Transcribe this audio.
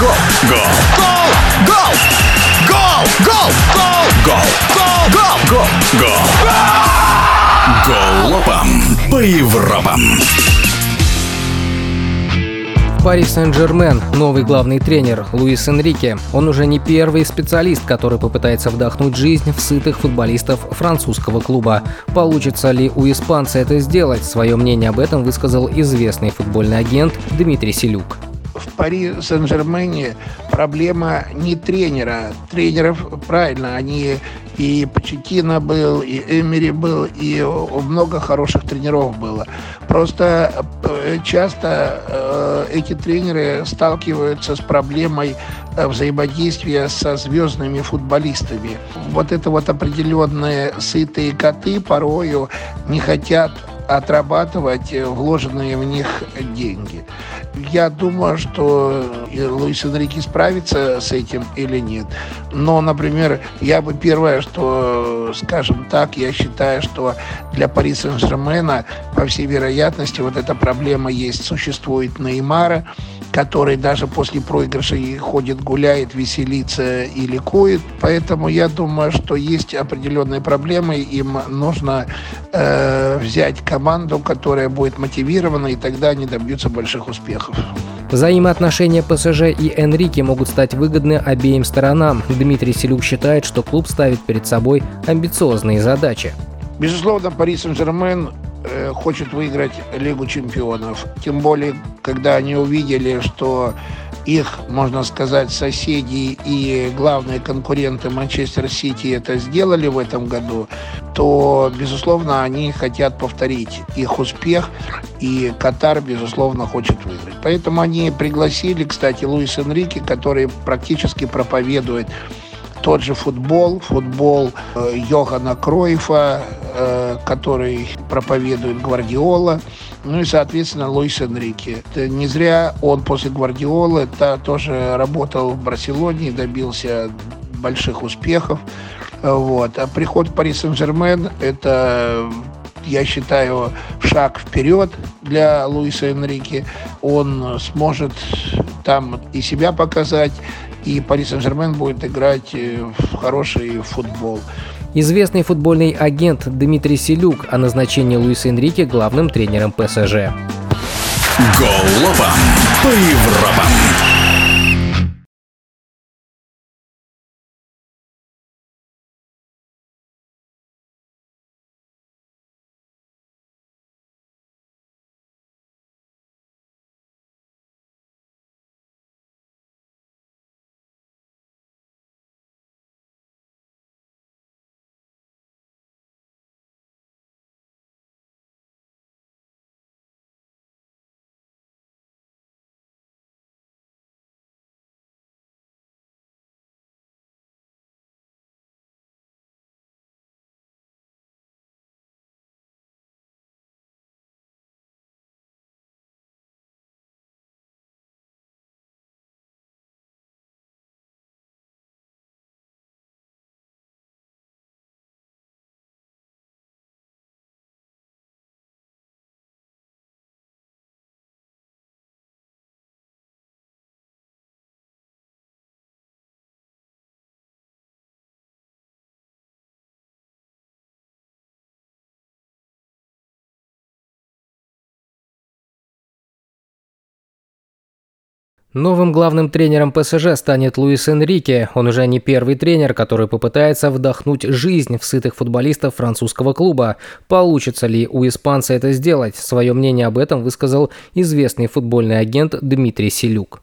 Гол! Гол! Гол! Гол! Гол! Гол! Гол! Гол! Гол! Гол! Голопом по Европам. Пари Сен-Жермен – новый главный тренер Луис Энрике. Он уже не первый специалист, который попытается вдохнуть жизнь в сытых футболистов французского клуба. Получится ли у испанца это сделать? Свое мнение об этом высказал известный футбольный агент Дмитрий Селюк Пари Сен-Жермене проблема не тренера. Тренеров, правильно, они и Почетина был, и Эмери был, и много хороших тренеров было. Просто э, часто э, эти тренеры сталкиваются с проблемой э, взаимодействия со звездными футболистами. Вот это вот определенные сытые коты порою не хотят отрабатывать вложенные в них деньги. Я думаю, что Луис Энрике справится с этим или нет. Но, например, я бы первое, что, скажем так, я считаю, что для Пари Сен-Жермена, по всей вероятности, вот эта проблема есть, существует Неймара, который даже после проигрыша ходит, гуляет, веселится и ликует. Поэтому я думаю, что есть определенные проблемы, им нужно э, взять команду, которая будет мотивирована, и тогда они добьются больших успехов. Взаимоотношения ПСЖ и Энрике могут стать выгодны обеим сторонам. Дмитрий Селюк считает, что клуб ставит перед собой амбициозные задачи. Безусловно, Пари Сен-Жермен э, хочет выиграть Лигу чемпионов. Тем более, когда они увидели, что их, можно сказать, соседи и главные конкуренты Манчестер Сити это сделали в этом году, то, безусловно, они хотят повторить их успех, и Катар, безусловно, хочет выиграть. Поэтому они пригласили, кстати, Луис Энрике, который практически проповедует тот же футбол, футбол э, Йохана Кройфа, э, который проповедует Гвардиола, ну и, соответственно, Луис Энрике. Это не зря он после Гвардиолы -то тоже работал в Барселоне и добился больших успехов. Вот. А приход в Пари Сен-Жермен – это я считаю, шаг вперед для Луиса Энрике. Он сможет там и себя показать, и Пари Сен-Жермен будет играть э, в хороший футбол. Известный футбольный агент Дмитрий Селюк о назначении Луиса Энрике главным тренером ПСЖ. Голова по Европам. Новым главным тренером ПСЖ станет Луис Энрике. Он уже не первый тренер, который попытается вдохнуть жизнь в сытых футболистов французского клуба. Получится ли у испанца это сделать? Свое мнение об этом высказал известный футбольный агент Дмитрий Селюк.